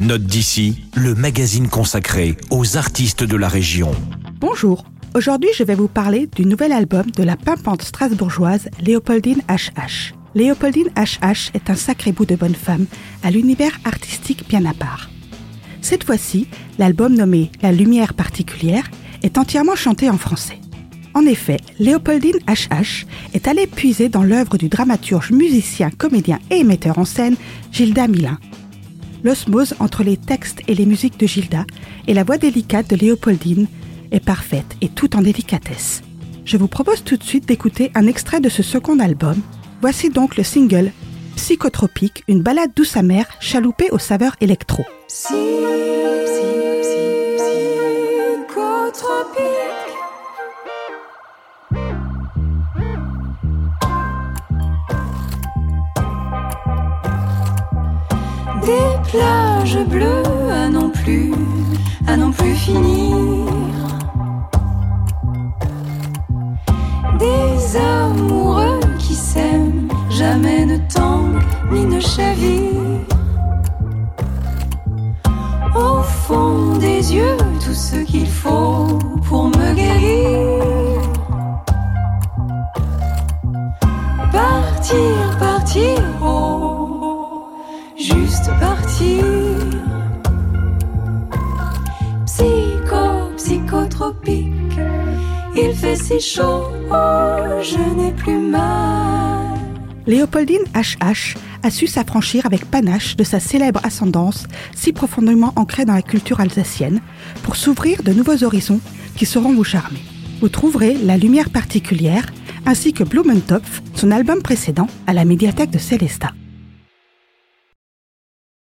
Note d'ici, le magazine consacré aux artistes de la région. Bonjour, aujourd'hui je vais vous parler du nouvel album de la pimpante strasbourgeoise Léopoldine HH. Léopoldine HH est un sacré bout de bonne femme à l'univers artistique bien à part. Cette fois-ci, l'album nommé La lumière particulière est entièrement chanté en français. En effet, Léopoldine HH est allée puiser dans l'œuvre du dramaturge, musicien, comédien et metteur en scène Gilda Milin. L'osmose entre les textes et les musiques de Gilda et la voix délicate de Léopoldine est parfaite et tout en délicatesse. Je vous propose tout de suite d'écouter un extrait de ce second album. Voici donc le single Psychotropique, une balade douce amère chaloupée aux saveurs électro. Des plages bleues à non plus, à non plus finir. Des amoureux qui s'aiment, jamais ne tanguent ni ne chavirent. Au fond des yeux, tout ce Psycho, psychotropique, il fait si chaud, oh, je n'ai plus mal. Léopoldine HH a su s'affranchir avec panache de sa célèbre ascendance si profondément ancrée dans la culture alsacienne pour s'ouvrir de nouveaux horizons qui sauront vous charmer. Vous trouverez La Lumière particulière ainsi que Blumentopf, son album précédent, à la médiathèque de Célestat.